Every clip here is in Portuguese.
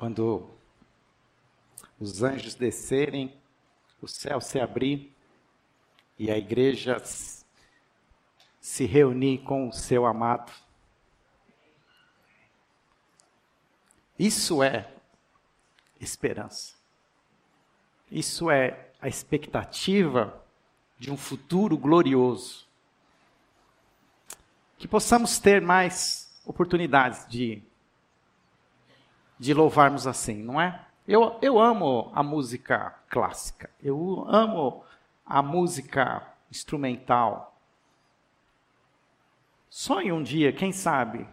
quando os anjos descerem, o céu se abrir e a igreja se reunir com o seu amado. Isso é esperança. Isso é a expectativa de um futuro glorioso. Que possamos ter mais oportunidades de de louvarmos assim, não é? Eu, eu amo a música clássica, eu amo a música instrumental. Sonhe um dia, quem sabe,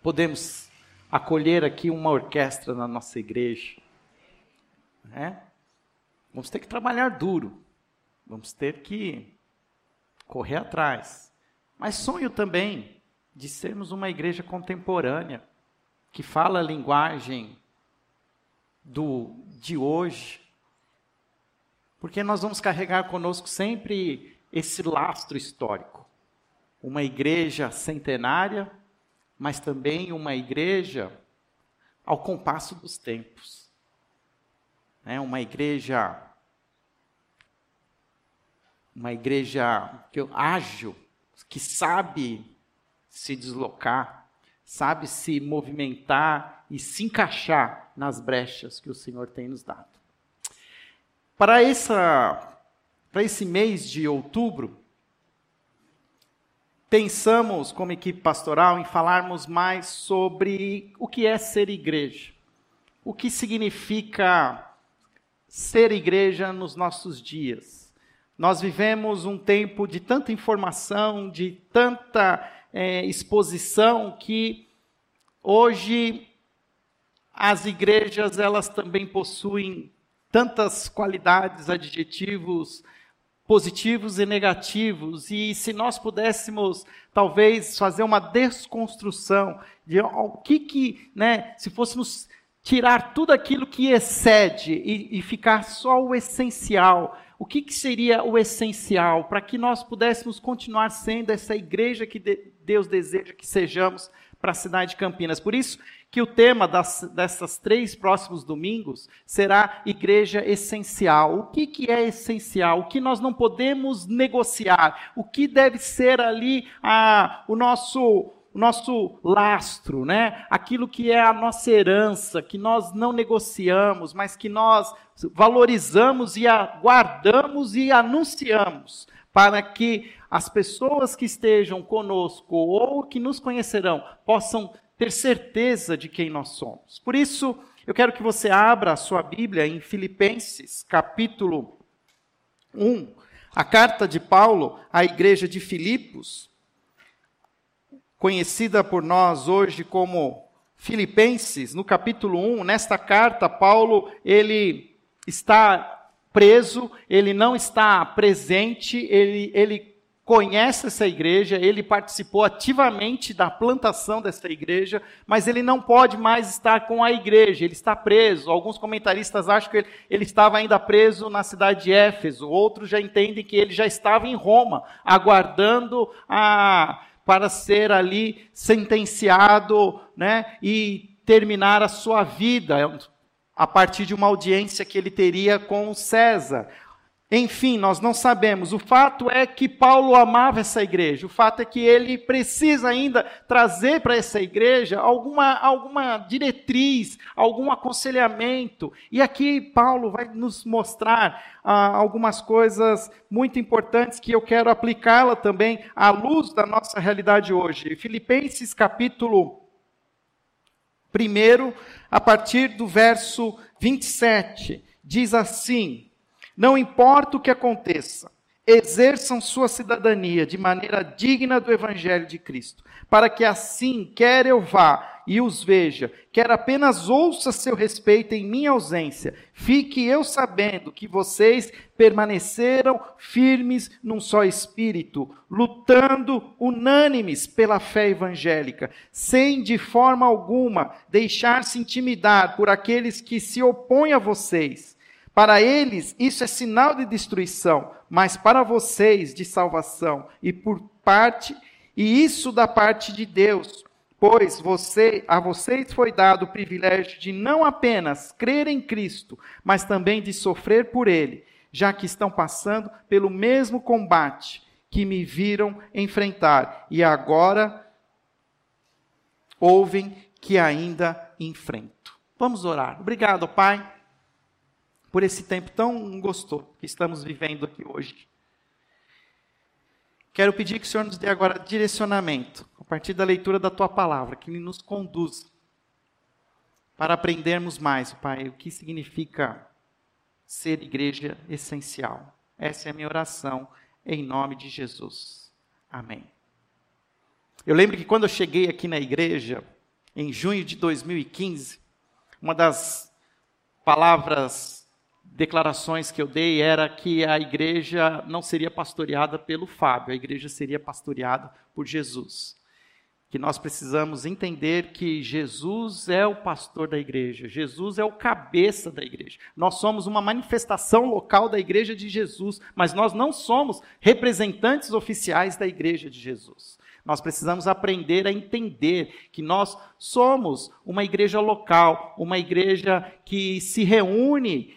podemos acolher aqui uma orquestra na nossa igreja. Né? Vamos ter que trabalhar duro, vamos ter que correr atrás. Mas sonho também de sermos uma igreja contemporânea que fala a linguagem do de hoje, porque nós vamos carregar conosco sempre esse lastro histórico. Uma igreja centenária, mas também uma igreja ao compasso dos tempos. É uma igreja uma igreja ágil, que sabe se deslocar, sabe se movimentar e se encaixar nas brechas que o Senhor tem nos dado. Para, essa, para esse mês de outubro, pensamos, como equipe pastoral, em falarmos mais sobre o que é ser igreja. O que significa ser igreja nos nossos dias. Nós vivemos um tempo de tanta informação, de tanta é, exposição que hoje as igrejas elas também possuem tantas qualidades, adjetivos positivos e negativos, e se nós pudéssemos talvez fazer uma desconstrução de o que que, né, se fôssemos tirar tudo aquilo que excede e, e ficar só o essencial, o que, que seria o essencial? Para que nós pudéssemos continuar sendo essa igreja que Deus deseja que sejamos para a cidade de Campinas. Por isso que o tema das, dessas três próximos domingos será igreja essencial. O que, que é essencial? O que nós não podemos negociar? O que deve ser ali a, o nosso o nosso lastro, né? Aquilo que é a nossa herança, que nós não negociamos, mas que nós valorizamos e aguardamos e anunciamos para que as pessoas que estejam conosco ou que nos conhecerão possam ter certeza de quem nós somos. Por isso, eu quero que você abra a sua Bíblia em Filipenses, capítulo 1, a carta de Paulo à igreja de Filipos, conhecida por nós hoje como Filipenses, no capítulo 1, nesta carta, Paulo, ele está preso, ele não está presente, ele, ele conhece essa igreja, ele participou ativamente da plantação dessa igreja, mas ele não pode mais estar com a igreja, ele está preso. Alguns comentaristas acham que ele, ele, estava ainda preso na cidade de Éfeso, outros já entendem que ele já estava em Roma, aguardando a, para ser ali sentenciado né, e terminar a sua vida a partir de uma audiência que ele teria com César. Enfim, nós não sabemos. O fato é que Paulo amava essa igreja. O fato é que ele precisa ainda trazer para essa igreja alguma, alguma diretriz, algum aconselhamento. E aqui Paulo vai nos mostrar ah, algumas coisas muito importantes que eu quero aplicá-la também à luz da nossa realidade hoje. Filipenses capítulo 1, a partir do verso 27, diz assim: Não importa o que aconteça, exerçam sua cidadania de maneira digna do Evangelho de Cristo, para que assim, quer eu vá e os veja, quer apenas ouça seu respeito em minha ausência, fique eu sabendo que vocês permaneceram firmes num só espírito, lutando unânimes pela fé evangélica, sem de forma alguma deixar-se intimidar por aqueles que se opõem a vocês. Para eles, isso é sinal de destruição, mas para vocês de salvação, e por parte e isso da parte de Deus Pois você, a vocês foi dado o privilégio de não apenas crer em Cristo, mas também de sofrer por Ele, já que estão passando pelo mesmo combate que me viram enfrentar e agora ouvem que ainda enfrento. Vamos orar. Obrigado, Pai, por esse tempo tão gostoso que estamos vivendo aqui hoje. Quero pedir que o Senhor nos dê agora direcionamento, a partir da leitura da tua palavra, que nos conduza para aprendermos mais, Pai, o que significa ser igreja essencial. Essa é a minha oração, em nome de Jesus. Amém. Eu lembro que quando eu cheguei aqui na igreja, em junho de 2015, uma das palavras declarações que eu dei era que a igreja não seria pastoreada pelo Fábio, a igreja seria pastoreada por Jesus. Que nós precisamos entender que Jesus é o pastor da igreja, Jesus é o cabeça da igreja. Nós somos uma manifestação local da igreja de Jesus, mas nós não somos representantes oficiais da igreja de Jesus. Nós precisamos aprender a entender que nós somos uma igreja local, uma igreja que se reúne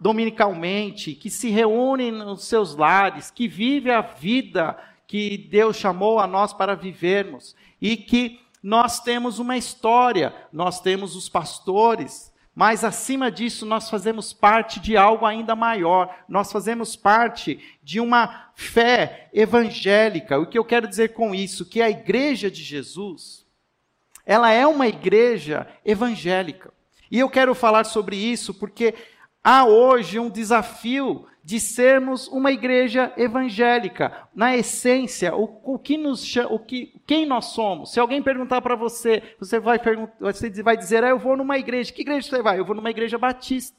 dominicalmente, que se reúne nos seus lares, que vive a vida que Deus chamou a nós para vivermos e que nós temos uma história, nós temos os pastores, mas acima disso nós fazemos parte de algo ainda maior, nós fazemos parte de uma fé evangélica. O que eu quero dizer com isso? Que a igreja de Jesus, ela é uma igreja evangélica. E eu quero falar sobre isso porque Há hoje um desafio de sermos uma igreja evangélica. Na essência, o, o que nos o que, quem nós somos? Se alguém perguntar para você, você vai, você vai dizer, ah, eu vou numa igreja. Que igreja você vai? Eu vou numa igreja batista.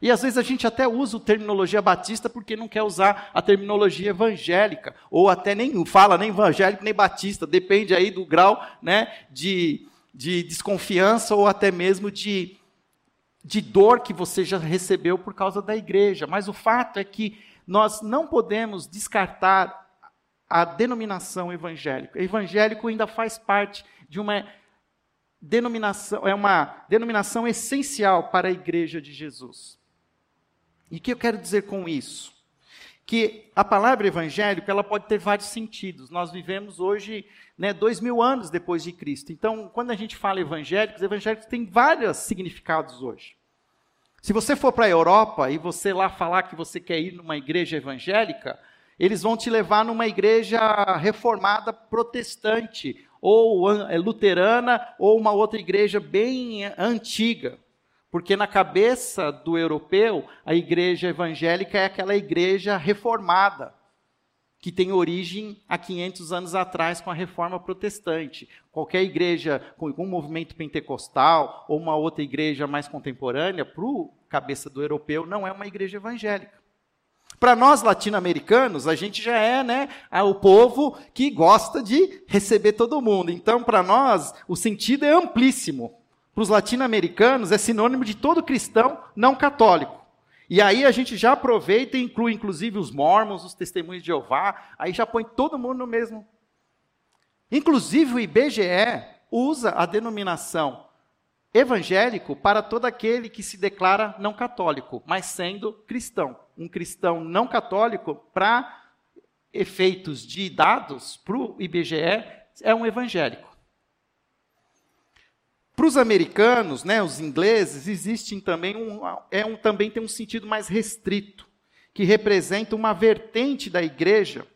E às vezes a gente até usa a terminologia batista porque não quer usar a terminologia evangélica, ou até nem fala nem evangélico nem batista, depende aí do grau né, de, de desconfiança ou até mesmo de de dor que você já recebeu por causa da igreja, mas o fato é que nós não podemos descartar a denominação evangélica. Evangélico ainda faz parte de uma denominação, é uma denominação essencial para a igreja de Jesus. E o que eu quero dizer com isso? Que a palavra evangélico ela pode ter vários sentidos. Nós vivemos hoje né, dois mil anos depois de Cristo. Então, quando a gente fala evangélicos, evangélicos têm vários significados hoje. Se você for para a Europa e você lá falar que você quer ir numa igreja evangélica, eles vão te levar numa igreja reformada protestante, ou é, luterana, ou uma outra igreja bem antiga. Porque na cabeça do europeu, a igreja evangélica é aquela igreja reformada que tem origem há 500 anos atrás com a reforma protestante. Qualquer igreja com um movimento pentecostal ou uma outra igreja mais contemporânea, para o cabeça do europeu, não é uma igreja evangélica. Para nós latino-americanos, a gente já é né, o povo que gosta de receber todo mundo. Então, para nós, o sentido é amplíssimo. Para os latino-americanos, é sinônimo de todo cristão não católico. E aí a gente já aproveita e inclui inclusive os mormons, os testemunhos de Jeová, aí já põe todo mundo no mesmo. Inclusive o IBGE usa a denominação evangélico para todo aquele que se declara não católico, mas sendo cristão. Um cristão não católico, para efeitos de dados, para o IBGE, é um evangélico. Para os americanos, né, os ingleses, existe também um, é um, também tem um sentido mais restrito, que representa uma vertente da igreja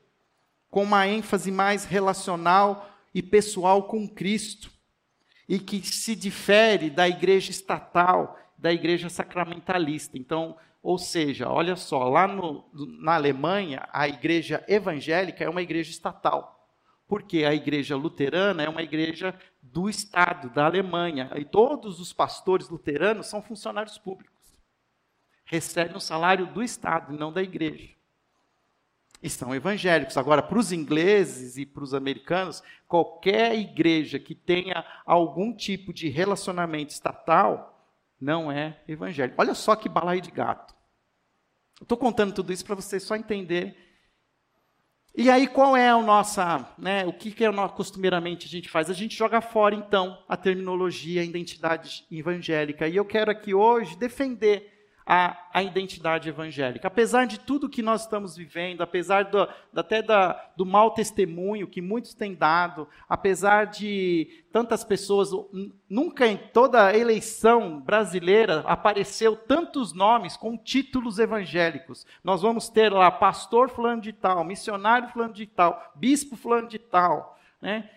com uma ênfase mais relacional e pessoal com Cristo, e que se difere da igreja estatal, da igreja sacramentalista. Então, ou seja, olha só, lá no, na Alemanha, a igreja evangélica é uma igreja estatal. Porque a igreja luterana é uma igreja do Estado, da Alemanha. E todos os pastores luteranos são funcionários públicos. Recebem o salário do Estado e não da igreja. E são evangélicos. Agora, para os ingleses e para os americanos, qualquer igreja que tenha algum tipo de relacionamento estatal não é evangélico. Olha só que balaio de gato. Estou contando tudo isso para vocês só entender E aí, qual é a nossa, né, o que, que é costumeiramente a gente faz? A gente joga fora, então, a terminologia, a identidade evangélica. E eu quero aqui hoje defender a, a identidade evangélica. Apesar de tudo que nós estamos vivendo, apesar do, até da, do mau testemunho que muitos têm dado, apesar de tantas pessoas, nunca em toda a eleição brasileira apareceu tantos nomes com títulos evangélicos. Nós vamos ter lá pastor fulano de tal, missionário fulano de tal, bispo fulano de tal, né?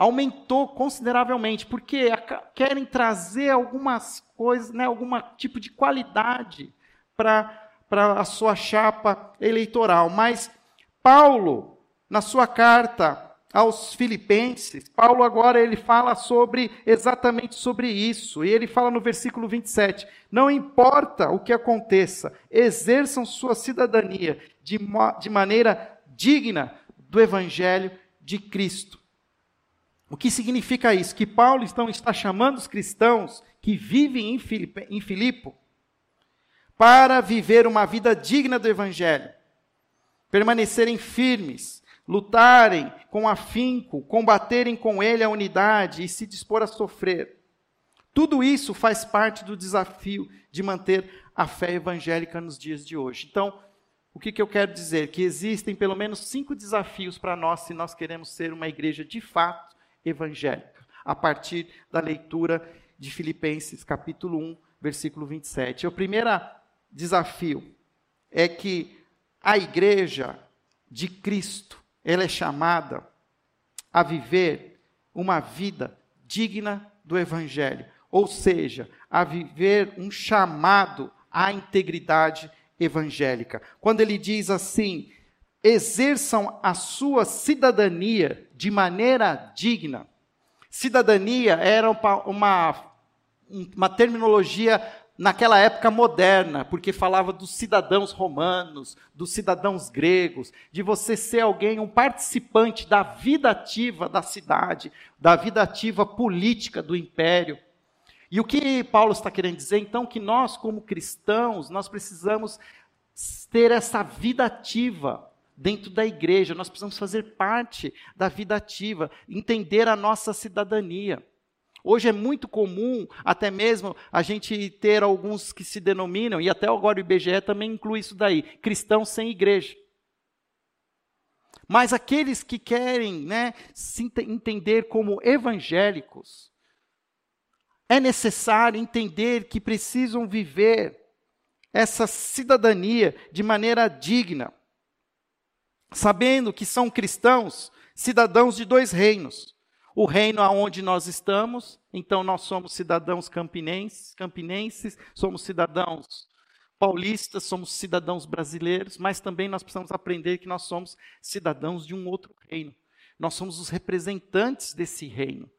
Aumentou consideravelmente, porque querem trazer algumas coisas, né, algum tipo de qualidade para a sua chapa eleitoral. Mas Paulo, na sua carta aos Filipenses, Paulo agora ele fala sobre exatamente sobre isso. E ele fala no versículo 27: Não importa o que aconteça, exerçam sua cidadania de, de maneira digna do evangelho de Cristo. O que significa isso? Que Paulo então está chamando os cristãos que vivem em, Filipe, para viver uma vida digna do Evangelho, permanecerem firmes, lutarem com afinco, combaterem com ele a unidade e se dispor a sofrer. Tudo isso faz parte do desafio de manter a fé evangélica nos dias de hoje. Então, o que, que eu quero dizer? Que existem pelo menos cinco desafios para nós se nós queremos ser uma igreja de fato evangélica, a partir da leitura de Filipenses, capítulo 1, versículo 27. O primeiro desafio é que a igreja de Cristo, ela é chamada a viver uma vida digna do evangelho, ou seja, a viver um chamado à integridade evangélica. Quando ele diz assim: exerçam a sua cidadania de maneira digna. Cidadania era uma, uma terminologia naquela época moderna, porque falava dos cidadãos romanos, dos cidadãos gregos, de você ser alguém, um participante da vida ativa da cidade, da vida ativa política do império. E o que Paulo está querendo dizer, então, que nós, como cristãos, nós precisamos ter essa vida ativa, dentro da igreja, nós precisamos fazer parte da vida ativa, entender a nossa cidadania. Hoje é muito comum, até mesmo, a gente ter alguns que se denominam, e até agora o IBGE também inclui isso daí, cristãos sem igreja. Mas aqueles que querem né, se entender como evangélicos, é necessário entender que precisam viver essa cidadania de maneira digna sabendo que são cristãos, cidadãos de dois reinos. O reino aonde nós estamos, então nós somos cidadãos campinenses, campinenses, somos cidadãos paulistas, somos cidadãos brasileiros, mas também nós precisamos aprender que nós somos cidadãos de um outro reino. Nós somos os representantes desse reino.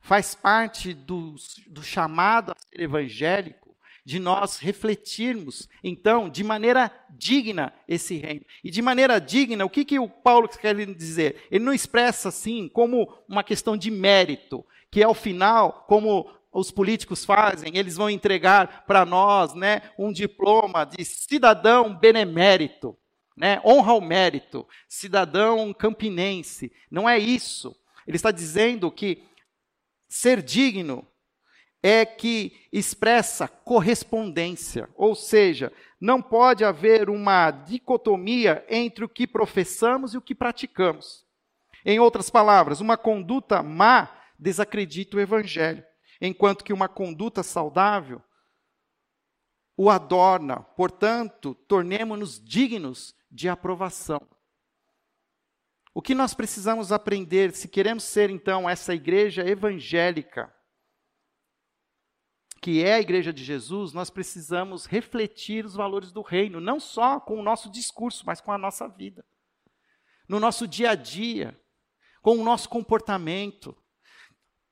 Faz parte do, do chamado a ser evangélico de nós refletirmos, então, de maneira digna esse reino. E de maneira digna, o que, que o Paulo quer dizer? Ele não expressa assim como uma questão de mérito, que ao final, como os políticos fazem, eles vão entregar para nós né, um diploma de cidadão benemérito, né, honra ao mérito, cidadão campinense. Não é isso. Ele está dizendo que ser digno é que expressa correspondência, ou seja, não pode haver uma dicotomia entre o que professamos e o que praticamos. Em outras palavras, uma conduta má desacredita o evangelho, enquanto que uma conduta saudável o adorna. Portanto, tornemos-nos dignos de aprovação. O que nós precisamos aprender se queremos ser então essa igreja evangélica? Que é a igreja de Jesus, nós precisamos refletir os valores do reino, não só com o nosso discurso, mas com a nossa vida. No nosso dia a dia, com o nosso comportamento,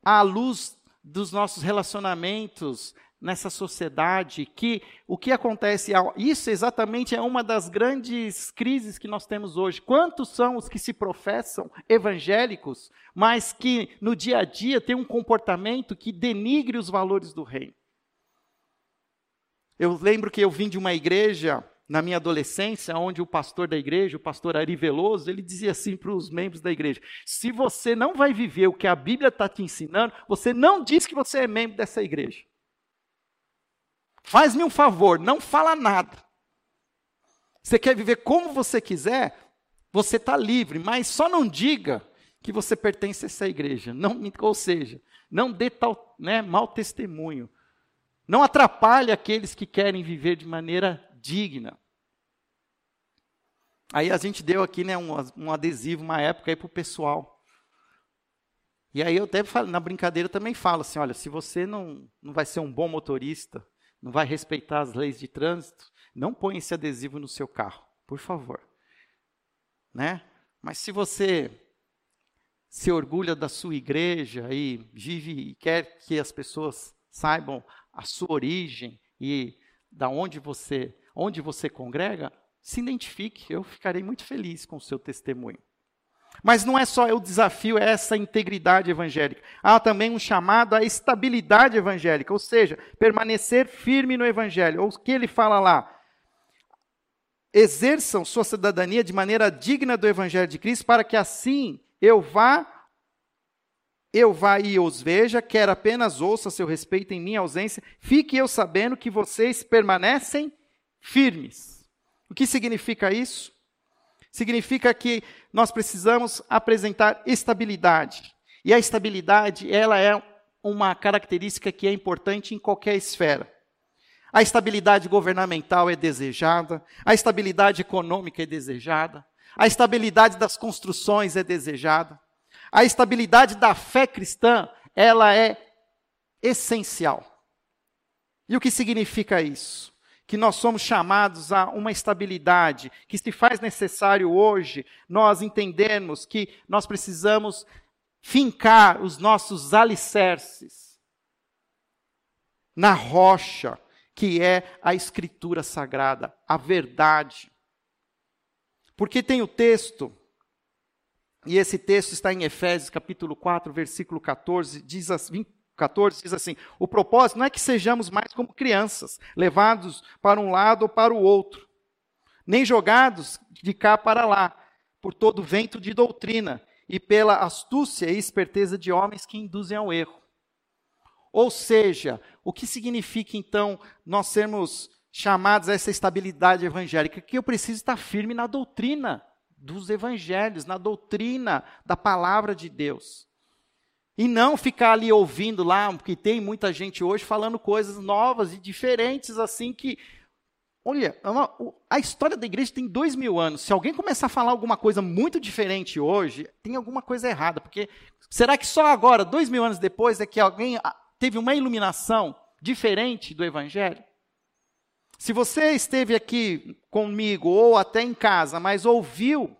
à luz dos nossos relacionamentos nessa sociedade, que o que acontece, isso exatamente é uma das grandes crises que nós temos hoje. Quantos são os que se professam evangélicos, mas que no dia a dia têm um comportamento que denigre os valores do reino? Eu lembro que eu vim de uma igreja na minha adolescência, onde o pastor da igreja, o pastor Ari Veloso, ele dizia assim para os membros da igreja: se você não vai viver o que a Bíblia está te ensinando, você não diz que você é membro dessa igreja. Faz-me um favor, não fala nada. Você quer viver como você quiser, você está livre, mas só não diga que você pertence a essa igreja. Não, ou seja, não dê tal, né, mau testemunho. Não atrapalhe aqueles que querem viver de maneira digna. Aí a gente deu aqui né, um, um adesivo, uma época aí para o pessoal. E aí eu até falo, na brincadeira também falo assim, olha, se você não, não vai ser um bom motorista, não vai respeitar as leis de trânsito, não põe esse adesivo no seu carro, por favor. Né? Mas se você se orgulha da sua igreja e vive e quer que as pessoas saibam a sua origem e da onde você, onde você congrega, se identifique, eu ficarei muito feliz com o seu testemunho. Mas não é só o desafio, é essa integridade evangélica. Há também um chamado à estabilidade evangélica, ou seja, permanecer firme no evangelho. Ou o que ele fala lá? Exerçam sua cidadania de maneira digna do evangelho de Cristo, para que assim eu vá eu vá e os veja, quer apenas ouça seu respeito em minha ausência, fique eu sabendo que vocês permanecem firmes. O que significa isso? Significa que nós precisamos apresentar estabilidade. E a estabilidade, ela é uma característica que é importante em qualquer esfera. A estabilidade governamental é desejada, a estabilidade econômica é desejada, a estabilidade das construções é desejada, a estabilidade da fé cristã, ela é essencial. E o que significa isso? que nós somos chamados a uma estabilidade, que se faz necessário hoje nós entendermos que nós precisamos fincar os nossos alicerces na rocha, que é a Escritura Sagrada, a verdade. Porque tem o texto, e esse texto está em Efésios capítulo 4, versículo 14, diz assim, 14 diz assim: o propósito não é que sejamos mais como crianças, levados para um lado ou para o outro, nem jogados de cá para lá, por todo vento de doutrina e pela astúcia e esperteza de homens que induzem ao erro. Ou seja, o que significa então nós sermos chamados a essa estabilidade evangélica? Que eu preciso estar firme na doutrina dos evangelhos, na doutrina da palavra de Deus. E não ficar ali ouvindo lá, porque tem muita gente hoje falando coisas novas e diferentes, assim que. Olha, é a história da igreja tem dois mil anos. Se alguém começar a falar alguma coisa muito diferente hoje, tem alguma coisa errada. Porque será que só agora, dois mil anos depois, é que alguém ah, teve uma iluminação diferente do evangelho? Se você esteve aqui comigo ou até em casa, mas ouviu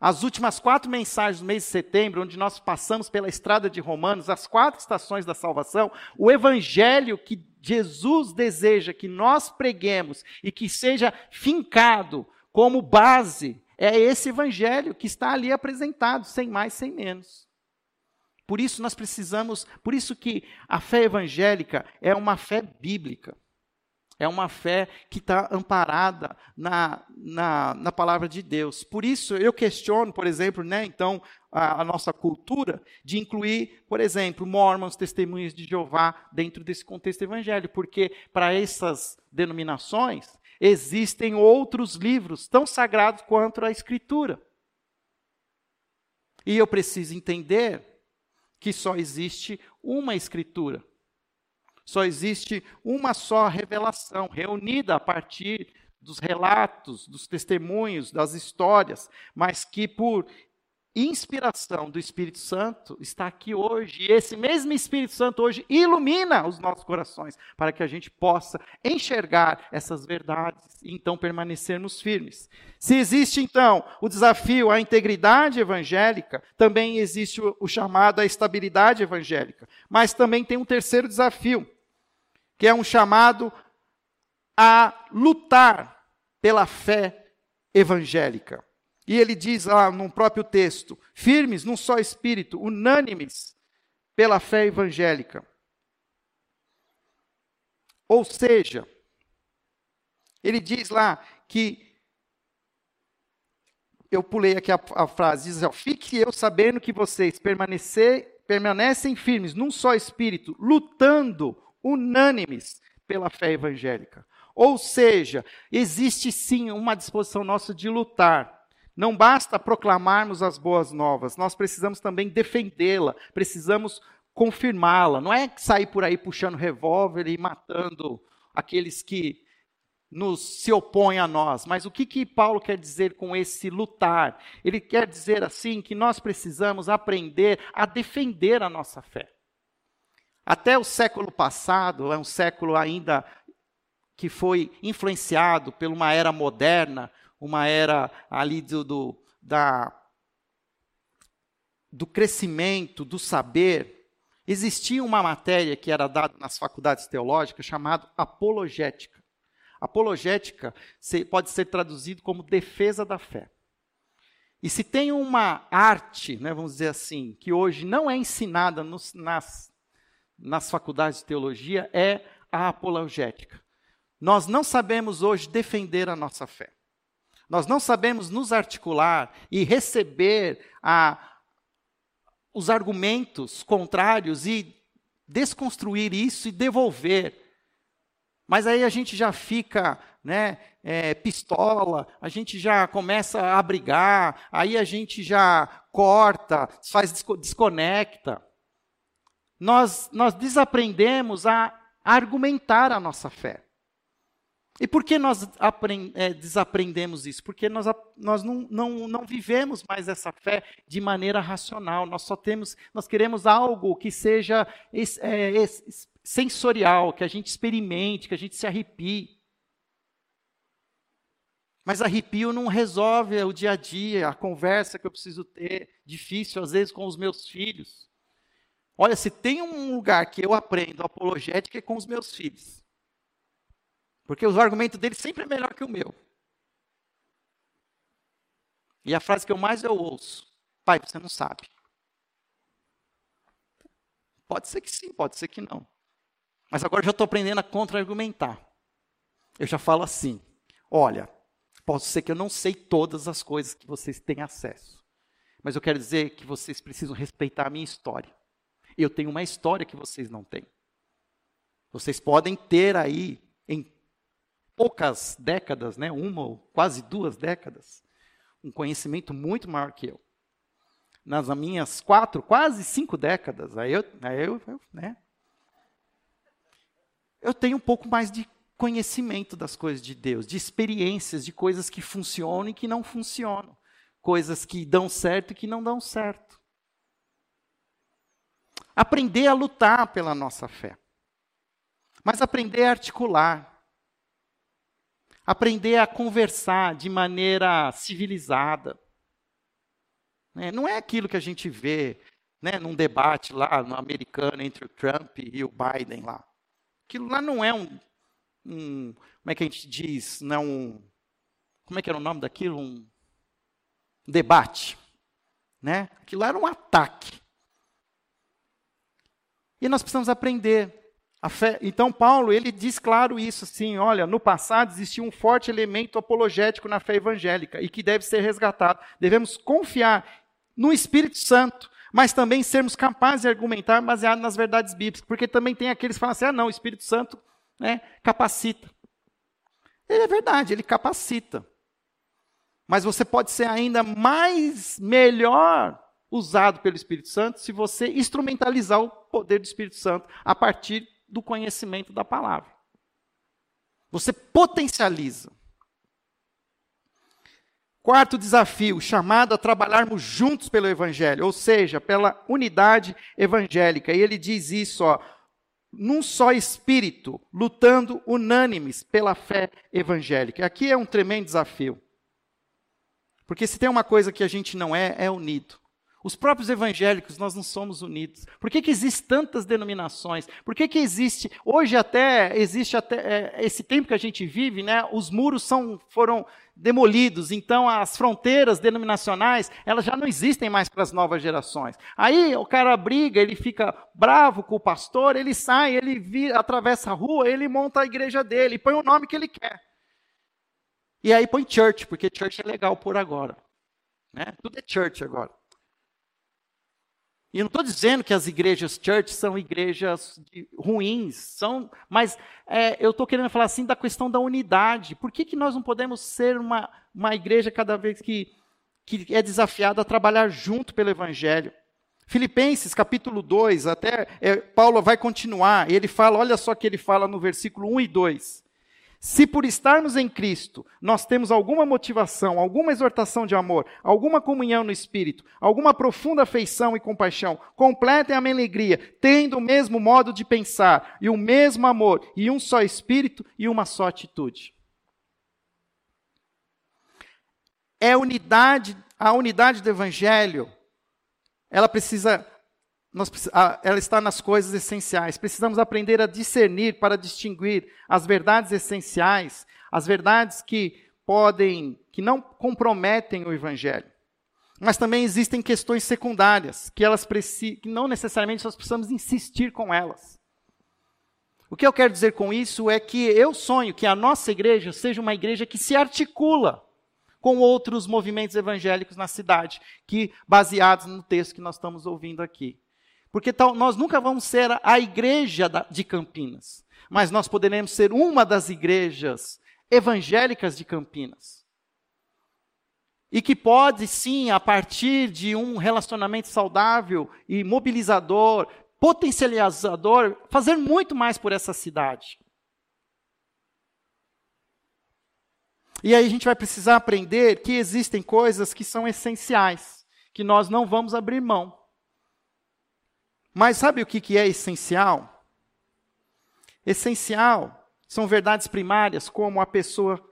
as últimas quatro mensagens do mês de setembro, onde nós passamos pela estrada de Romanos, as quatro estações da salvação, o evangelho que Jesus deseja que nós preguemos e que seja fincado como base, é esse evangelho que está ali apresentado, sem mais, sem menos. Por isso nós precisamos, por isso que a fé evangélica é uma fé bíblica. É uma fé que está amparada na, na, na, palavra de Deus. Por isso, eu questiono, por exemplo, né, então, a, a, nossa cultura de incluir, por exemplo, mormons, testemunhas de Jeová, dentro desse contexto evangélico, porque para essas denominações existem outros livros tão sagrados quanto a Escritura. E eu preciso entender que só existe uma Escritura. Só existe uma só revelação, reunida a partir dos relatos, dos testemunhos, das histórias, mas que por inspiração do Espírito Santo está aqui hoje. E esse mesmo Espírito Santo hoje ilumina os nossos corações para que a gente possa enxergar essas verdades e então permanecermos firmes. Se existe então o desafio à integridade evangélica, também existe o, chamado à estabilidade evangélica. Mas também tem um terceiro desafio, que é um chamado a lutar pela fé evangélica. E ele diz lá no próprio texto: firmes num só espírito, unânimes pela fé evangélica. Ou seja, Ele diz lá que eu pulei aqui a, a frase, diz, fique eu sabendo que vocês permanecer, permanecem firmes num só espírito, lutando unânimes pela fé evangélica. Ou seja, existe sim uma disposição nossa de lutar. Não basta proclamarmos as boas novas, nós precisamos também defendê-la, precisamos confirmá-la. Não é sair por aí puxando revólver e matando aqueles que nos se opõem a nós. Mas o que, que Paulo quer dizer com esse lutar? Ele quer dizer assim que nós precisamos aprender a defender a nossa fé. Até o século passado, é um século ainda que foi influenciado por uma era moderna, uma era ali do, do, da, do crescimento, do saber, existia uma matéria que era dada nas faculdades teológicas chamada apologética. Apologética pode ser traduzido como defesa da fé. E se tem uma arte, né, vamos dizer assim, que hoje não é ensinada nos, nas, nas faculdades de teologia, é a apologética. Nós não sabemos hoje defender a nossa fé. Nós não sabemos nos articular e receber a, os argumentos contrários e desconstruir isso e devolver. Mas aí a gente já fica né, é, pistola, a gente já começa a brigar, aí a gente já corta, faz desconecta. Nós, nós desaprendemos a argumentar a nossa fé. E por que nós é, desaprendemos isso? Porque nós, nós não, não, não vivemos mais essa fé de maneira racional. Nós só temos, nós queremos algo que seja é, sensorial, que a gente experimente, que a gente se arrepie. Mas arrepio não resolve o dia a dia, a conversa que eu preciso ter, difícil às vezes com os meus filhos. Olha, se tem um lugar que eu aprendo apologética é com os meus filhos. Porque o argumento dele sempre é melhor que o meu. E a frase que eu mais eu ouço: Pai, você não sabe. Pode ser que sim, pode ser que não. Mas agora eu já estou aprendendo a contra-argumentar. Eu já falo assim: olha, pode ser que eu não sei todas as coisas que vocês têm acesso. Mas eu quero dizer que vocês precisam respeitar a minha história. Eu tenho uma história que vocês não têm. Vocês podem ter aí, em poucas décadas, né, uma ou quase duas décadas, um conhecimento muito maior que eu. Nas minhas quatro, quase cinco décadas, aí eu, aí eu, eu né, eu tenho um pouco mais de conhecimento das coisas de Deus, de experiências, de coisas que funcionam e que não funcionam, coisas que dão certo e que não dão certo. Aprender a lutar pela nossa fé, mas aprender a articular, aprender a conversar de maneira civilizada. Né? Não é aquilo que a gente vê né, num debate lá no americano entre o Trump e o Biden lá. Aquilo lá não é um, um como é que a gente diz, não é um, como é que era o nome daquilo? Um debate. Né? Aquilo lá era um ataque. E nós precisamos aprender Fé, então Paulo, ele diz claro isso assim, olha, no passado existia um forte elemento apologético na fé evangélica e que deve ser resgatado. Devemos confiar no Espírito Santo, mas também sermos capazes de argumentar baseado nas verdades bíblicas, porque também tem aqueles que falam assim, ah não, o Espírito Santo né, capacita. Ele é verdade, ele capacita. Mas você pode ser ainda mais melhor usado pelo Espírito Santo se você instrumentalizar o poder do Espírito Santo a partir do conhecimento da palavra. Você potencializa. Quarto desafio, chamado a trabalharmos juntos pelo Evangelho, ou seja, pela unidade evangélica. E ele diz isso, ó, num só espírito, lutando unânimes pela fé evangélica. Aqui é um tremendo desafio. Porque se tem uma coisa que a gente não é, é unido. Os próprios evangélicos, nós não somos unidos. Por que, que existem tantas denominações? Por que, que existe, hoje até, existe até, é, esse tempo que a gente vive, né, os muros são, foram demolidos, então as fronteiras denominacionais, elas já não existem mais para as novas gerações. Aí o cara briga, ele fica bravo com o pastor, ele sai, ele vira, atravessa a rua, ele monta a igreja dele, põe o nome que ele quer. E aí põe church, porque church é legal por agora. Né? Tudo é church agora. E não estou dizendo que as igrejas church são igrejas ruins, são, mas é, eu estou querendo falar assim da questão da unidade. Por que, que nós não podemos ser uma, uma igreja cada vez que, que é desafiada a trabalhar junto pelo Evangelho? Filipenses capítulo 2, até é, Paulo vai continuar, ele fala, olha só que ele fala no versículo 1 e 2. Se por estarmos em Cristo, nós temos alguma motivação, alguma exortação de amor, alguma comunhão no Espírito, alguma profunda afeição e compaixão, completem a minha alegria, tendo o mesmo modo de pensar, e o mesmo amor, e um só Espírito e uma só atitude. É unidade, a unidade do Evangelho, ela precisa nós, ela está nas coisas essenciais. Precisamos aprender a discernir para distinguir as verdades essenciais, as verdades que podem, que não comprometem o evangelho. Mas também existem questões secundárias, que elas que não necessariamente nós precisamos insistir com elas. O que eu quero dizer com isso é que eu sonho que a nossa igreja seja uma igreja que se articula com outros movimentos evangélicos na cidade, que baseados no texto que nós estamos ouvindo aqui. Porque tal, nós nunca vamos ser a igreja de Campinas, mas nós poderemos ser uma das igrejas evangélicas de Campinas. E que pode sim, a partir de um relacionamento saudável e mobilizador, potencializador, fazer muito mais por essa cidade. E aí a gente vai precisar aprender que existem coisas que são essenciais, que nós não vamos abrir mão. Mas sabe o que, é essencial? Essencial são verdades primárias, como a pessoa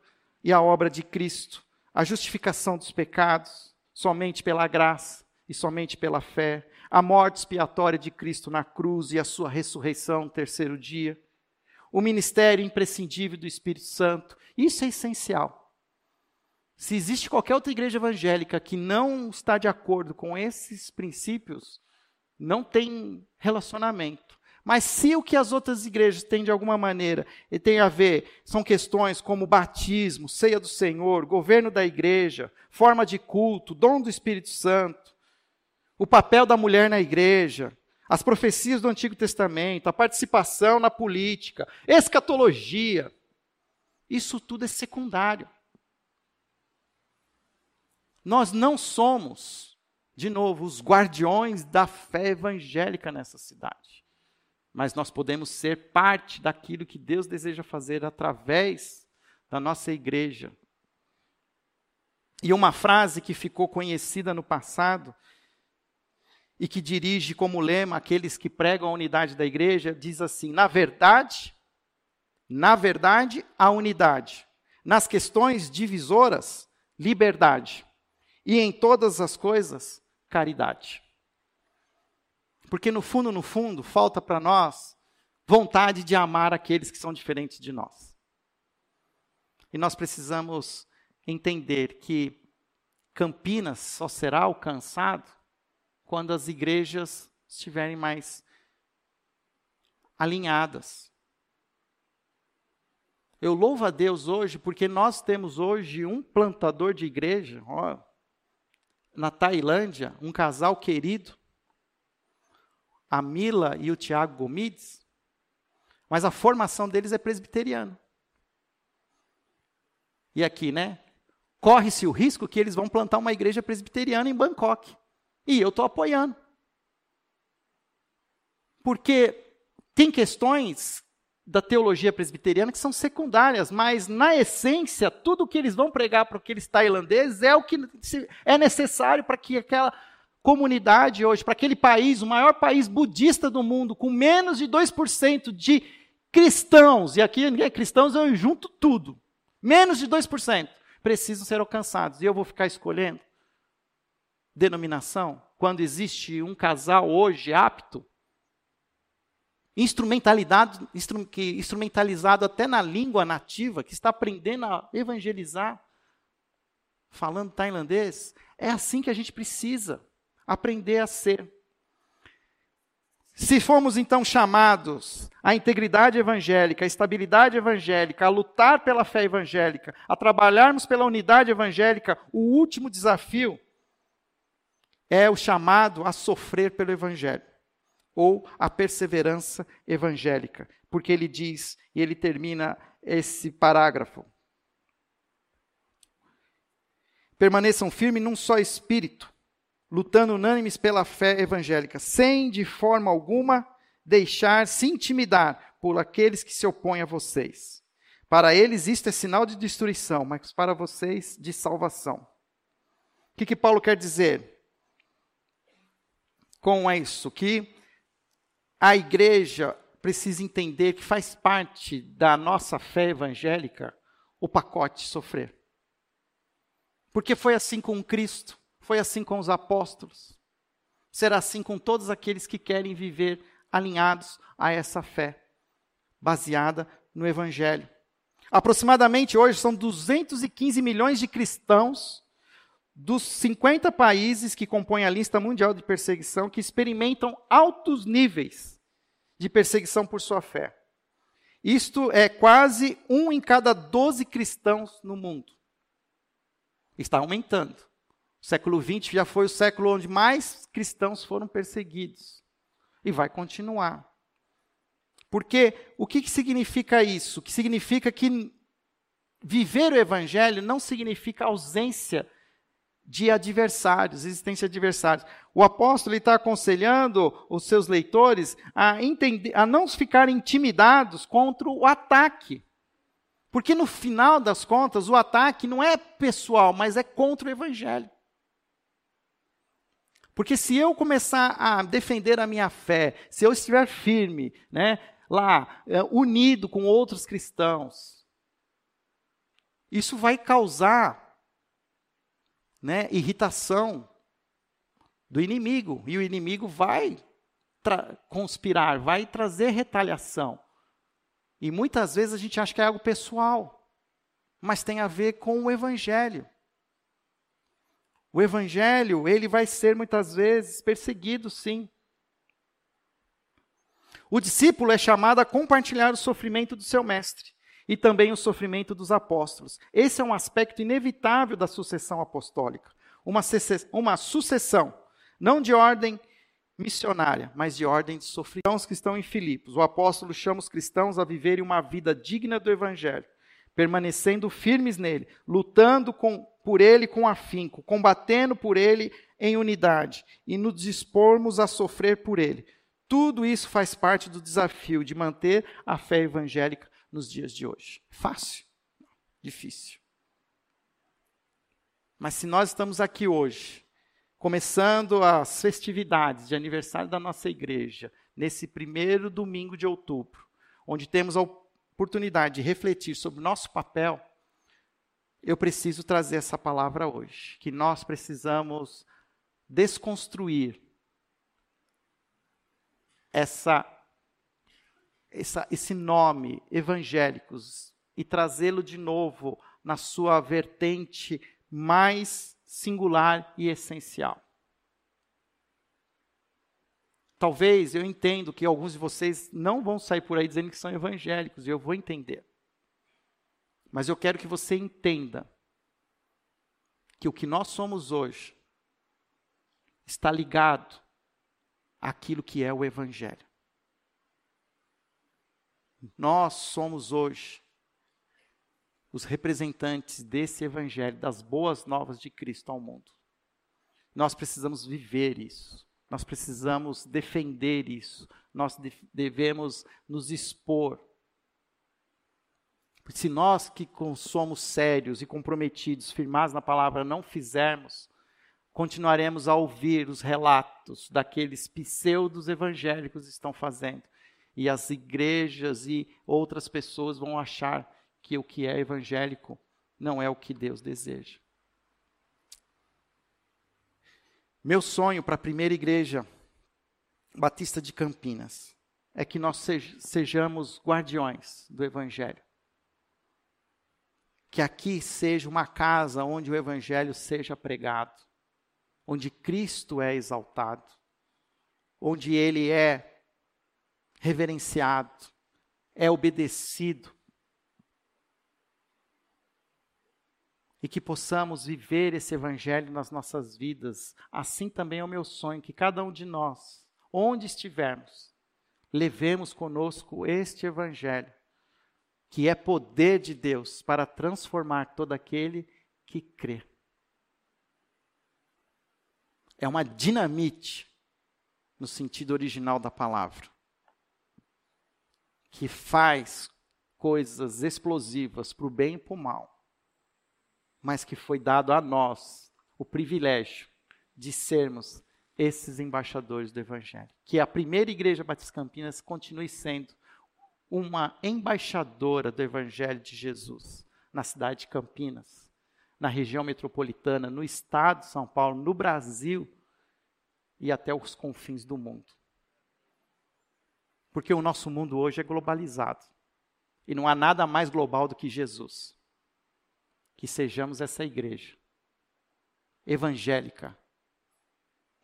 e a obra de Cristo, a justificação dos pecados, somente pela graça e somente pela fé, a morte expiatória de Cristo na cruz e a sua ressurreição no terceiro dia, o ministério imprescindível do Espírito Santo. Isso é essencial. Se existe qualquer outra igreja evangélica que não está de acordo com esses princípios, não tem relacionamento. Mas se o que as outras igrejas têm de alguma maneira e tem a ver são questões como batismo, ceia do Senhor, governo da igreja, forma de culto, dom do Espírito Santo, o papel da mulher na igreja, as profecias do Antigo Testamento, a participação na política, escatologia, isso tudo é secundário. Nós não somos de novo, os guardiões da fé evangélica nessa cidade. Mas nós podemos ser parte daquilo que Deus deseja fazer através da nossa igreja. E uma frase que ficou conhecida no passado e que dirige como lema aqueles que pregam a unidade da igreja diz assim: na verdade, na verdade, a unidade. Nas questões divisoras, liberdade. E em todas as coisas, caridade. Porque no fundo, no fundo, falta para nós vontade de amar aqueles que são diferentes de nós. E nós precisamos entender que Campinas só será alcançado quando as igrejas estiverem mais alinhadas. Eu louvo a Deus hoje porque nós temos hoje um plantador de igreja, ó, na Tailândia, um casal querido, a Mila e o Tiago Gomides, mas a formação deles é presbiteriana. E aqui, né? Corre-se o risco que eles vão plantar uma igreja presbiteriana em Bangkok. E eu estou apoiando. Porque tem questões da teologia presbiteriana que são secundárias, mas na essência, tudo o que eles vão pregar para aqueles tailandeses é o que é necessário para que aquela comunidade hoje, para aquele país, o maior país budista do mundo, com menos de 2% de cristãos, e aqui ninguém é cristãos, eu junto tudo, menos de 2%, precisam ser alcançados. E eu vou ficar escolhendo denominação quando existe um casal hoje apto instrumentalizado até na língua nativa, que está aprendendo a evangelizar, falando tailandês. É assim que a gente precisa aprender a ser. Se fomos então chamados à integridade evangélica, à estabilidade evangélica, a lutar pela fé evangélica, a trabalharmos pela unidade evangélica, o último desafio é o chamado a sofrer pelo evangelho, ou a perseverança evangélica, porque ele diz, e ele termina esse parágrafo: Permaneçam firmes num só espírito, lutando unânimes pela fé evangélica, sem de forma alguma deixar se intimidar por aqueles que se opõem a vocês. Para eles isto é sinal de destruição, mas para vocês de salvação. O que, que Paulo quer dizer com isso? Que a igreja precisa entender que faz parte da nossa fé evangélica o pacote sofrer. Porque foi assim com Cristo. Foi assim com os apóstolos. Será assim com todos aqueles que querem viver alinhados a essa fé, baseada no Evangelho. Aproximadamente hoje são 215 milhões de cristãos dos 50 países que compõem a lista mundial de perseguição que experimentam altos níveis de perseguição por sua fé. Isto é quase um em cada 12 cristãos no mundo. Está aumentando. O século XX já foi o século onde mais cristãos foram perseguidos. E vai continuar. Porque o que, que significa isso? Que significa que viver o evangelho não significa ausência de adversários, existência de adversários. O apóstolo está aconselhando os seus leitores a, entender, a não ficarem intimidados contra o ataque. Porque no final das contas, o ataque não é pessoal, mas é contra o evangelho. Porque se eu começar a defender a minha fé, se eu estiver firme, né, lá, é, unido com outros cristãos, isso vai causar né, irritação do inimigo. E o inimigo vai conspirar, vai trazer retaliação. E muitas vezes a gente acha que é algo pessoal, mas tem a ver com o evangelho. O evangelho, ele vai ser muitas vezes perseguido, sim. O discípulo é chamado a compartilhar o sofrimento do seu mestre e também o sofrimento dos apóstolos. Esse é um aspecto inevitável da sucessão apostólica. Uma, uma sucessão, não de ordem missionária, mas de ordem de sofrimento. Os que estão em Filipos, o apóstolo chama os cristãos a viverem uma vida digna do evangelho, permanecendo firmes nele, lutando com por ele com afinco, combatendo por ele em unidade e nos dispormos a sofrer por ele. Tudo isso faz parte do desafio de manter a fé evangélica nos dias de hoje. Fácil? Difícil. Mas se nós estamos aqui hoje, começando as festividades de aniversário da nossa igreja, nesse primeiro domingo de outubro, onde temos a oportunidade de refletir sobre o nosso papel, eu preciso trazer essa palavra hoje, que nós precisamos desconstruir essa, essa esse nome evangélicos e trazê-lo de novo na sua vertente mais singular e essencial. Talvez eu entendo que alguns de vocês não vão sair por aí dizendo que são evangélicos, e eu vou entender. Mas eu quero que você entenda que o que nós somos hoje está ligado àquilo que é o Evangelho. Nós somos hoje os representantes desse Evangelho, das boas novas de Cristo ao mundo. Nós precisamos viver isso, nós precisamos defender isso, nós devemos nos expor se nós que somos sérios e comprometidos, firmados na palavra, não fizermos, continuaremos a ouvir os relatos daqueles pseudos evangélicos estão fazendo. E as igrejas e outras pessoas vão achar que o que é evangélico não é o que Deus deseja. Meu sonho para a primeira igreja batista de Campinas é que nós sejamos guardiões do evangelho que aqui seja uma casa onde o Evangelho seja pregado, onde Cristo é exaltado, onde Ele é reverenciado, é obedecido. E que possamos viver esse evangelho nas nossas vidas. Assim também é o meu sonho, que cada um de nós, onde estivermos, levemos conosco este evangelho, que é poder de Deus para transformar todo aquele que crê. É uma dinamite no sentido original da palavra, que faz coisas explosivas para o bem e para o mal, mas que foi dado a nós o privilégio de sermos esses embaixadores do Evangelho. Que a primeira Igreja Batista Campinas continue sendo uma embaixadora do Evangelho de Jesus na cidade de Campinas, na região metropolitana, no estado de São Paulo, no Brasil e até os confins do mundo. Porque o nosso mundo hoje é globalizado. E não há nada mais global do que Jesus. Que sejamos essa igreja evangélica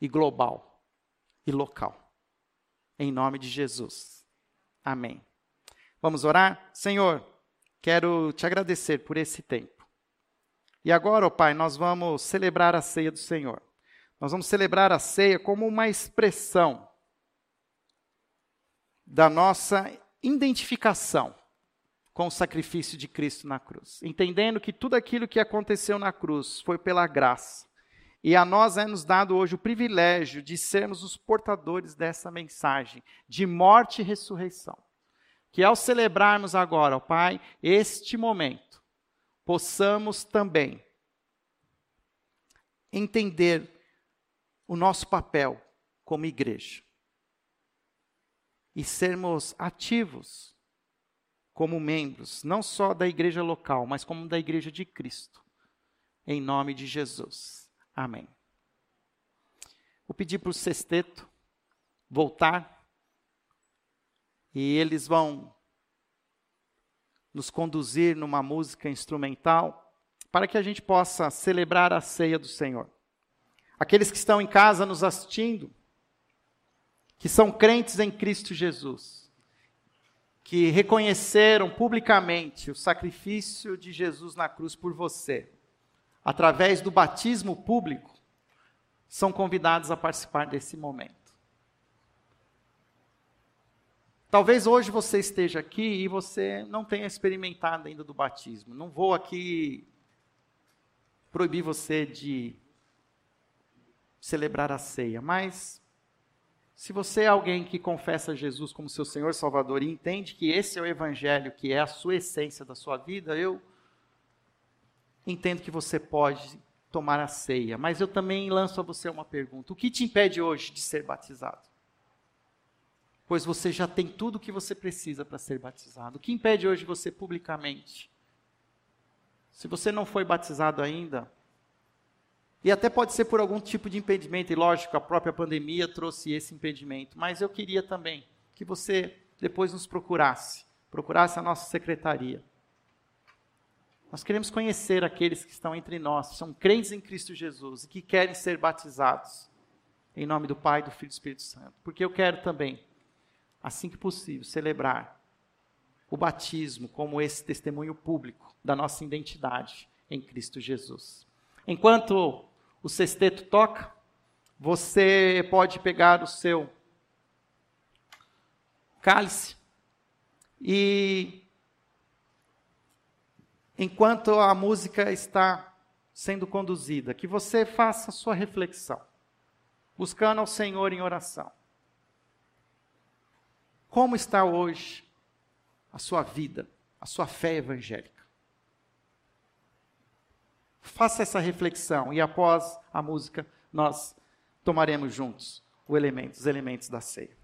e global e local. Em nome de Jesus. Amém. Vamos orar? Senhor, quero te agradecer por esse tempo. E agora, ó Pai, nós vamos celebrar a ceia do Senhor. Nós vamos celebrar a ceia como uma expressão da nossa identificação com o sacrifício de Cristo na cruz, entendendo que tudo aquilo que aconteceu na cruz foi pela graça. E a nós é nos dado hoje o privilégio de sermos os portadores dessa mensagem de morte e ressurreição. Que ao celebrarmos agora, ó Pai, este momento, possamos também entender o nosso papel como igreja e sermos ativos como membros, não só da igreja local, mas como da igreja de Cristo. Em nome de Jesus. Amém. Vou pedir para o sexteto voltar e eles vão nos conduzir numa música instrumental para que a gente possa celebrar a ceia do Senhor aqueles que estão em casa nos assistindo, que são crentes em Cristo Jesus, que reconheceram publicamente o sacrifício de Jesus na cruz por você, através do batismo público, são convidados a participar desse momento. Talvez hoje você esteja aqui e você não tenha experimentado ainda do batismo. Não vou aqui proibir você de celebrar a ceia. Mas, se você é alguém que confessa Jesus como seu Senhor Salvador e entende que esse é o Evangelho, que é a sua essência da sua vida, eu entendo que você pode tomar a ceia. Mas eu também lanço a você uma pergunta: o que te impede hoje de ser batizado? Pois você já tem tudo o que você precisa para ser batizado. O que impede hoje você publicamente? Se você não foi batizado ainda, e até pode ser por algum tipo de impedimento, e lógico, a própria pandemia trouxe esse impedimento. Mas eu queria também que você depois nos procurasse, procurasse a nossa secretaria. Nós queremos conhecer aqueles que estão entre nós, que são crentes em Cristo Jesus e que querem ser batizados. Em nome do Pai, do Filho e do Espírito Santo. Porque eu quero também, assim que possível, celebrar o batismo como esse testemunho público da nossa identidade em Cristo Jesus. Enquanto o sexteto toca, você pode pegar o seu cálice e enquanto a música está sendo conduzida, que você faça a sua reflexão, buscando ao Senhor em oração. Como está hoje a sua vida, a sua fé evangélica? Faça essa reflexão e após a música nós tomaremos juntos elemento, os elementos da ceia.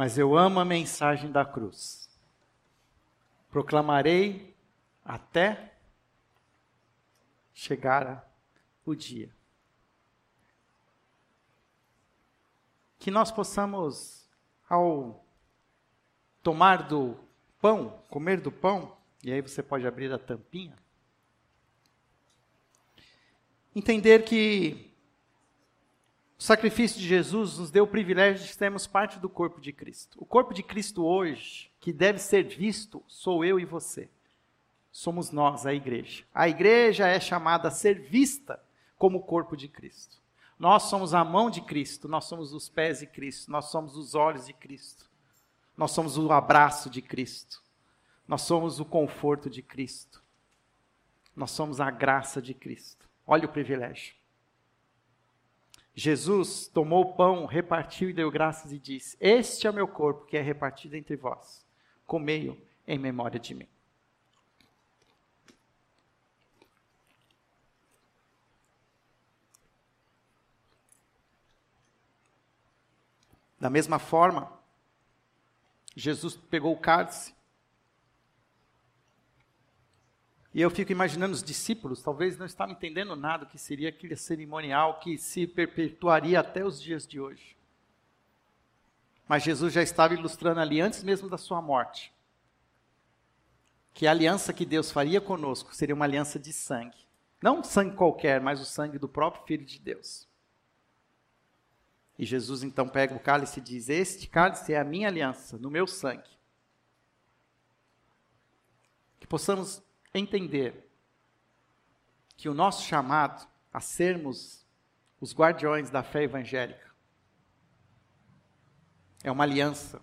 Mas eu amo a mensagem da cruz. Proclamarei até chegar o dia. Que nós possamos, ao tomar do pão, comer do pão, e aí você pode abrir a tampinha, entender que o sacrifício de Jesus nos deu o privilégio de sermos parte do corpo de Cristo. O corpo de Cristo hoje, que deve ser visto, sou eu e você. Somos nós, a igreja. A igreja é chamada a ser vista como o corpo de Cristo. Nós somos a mão de Cristo, nós somos os pés de Cristo, nós somos os olhos de Cristo. Nós somos o abraço de Cristo. Nós somos o conforto de Cristo. Nós somos a graça de Cristo. Olha o privilégio. Jesus tomou o pão, repartiu e deu graças e disse: Este é o meu corpo que é repartido entre vós. Comei-o em memória de mim. Da mesma forma, Jesus pegou o cálice E eu fico imaginando os discípulos, talvez não estavam entendendo nada que seria aquele cerimonial que se perpetuaria até os dias de hoje. Mas Jesus já estava ilustrando ali antes mesmo da sua morte. Que a aliança que Deus faria conosco seria uma aliança de sangue. Não sangue qualquer, mas o sangue do próprio Filho de Deus. E Jesus então pega o cálice e diz: Este cálice é a minha aliança, no meu sangue. Que possamos entender que o nosso chamado a sermos os guardiões da fé evangélica é uma aliança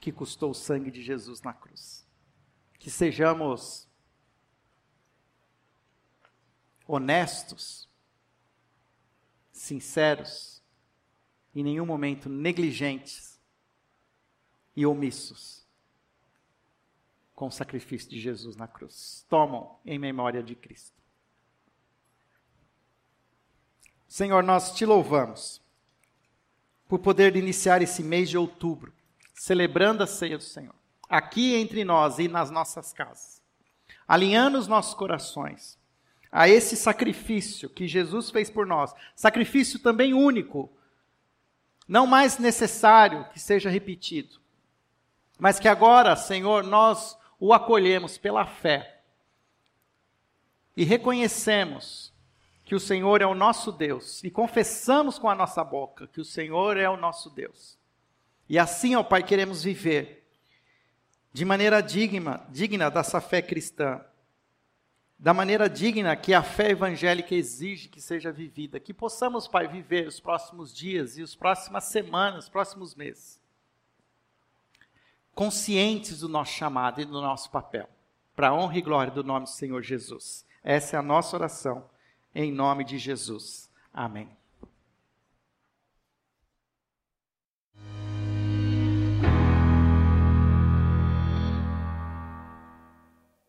que custou o sangue de Jesus na cruz. Que sejamos honestos, sinceros, em nenhum momento negligentes e omissos com o sacrifício de Jesus na cruz. Tomam em memória de Cristo. Senhor, nós te louvamos por poder iniciar esse mês de outubro, celebrando a ceia do Senhor, aqui entre nós e nas nossas casas, alinhando os nossos corações a esse sacrifício que Jesus fez por nós, sacrifício também único, não mais necessário que seja repetido, mas que agora, Senhor, nós o acolhemos pela fé e reconhecemos que o Senhor é o nosso Deus e confessamos com a nossa boca que o Senhor é o nosso Deus. E assim, ó Pai, queremos viver de maneira digna, digna dessa fé cristã, da maneira digna que a fé evangélica exige que seja vivida, que possamos, Pai, viver os próximos dias e as próximas semanas, os próximos meses, conscientes do nosso chamado e do nosso papel, para a honra e glória do nome do Senhor Jesus. Essa é a nossa oração, em nome de Jesus. Amém.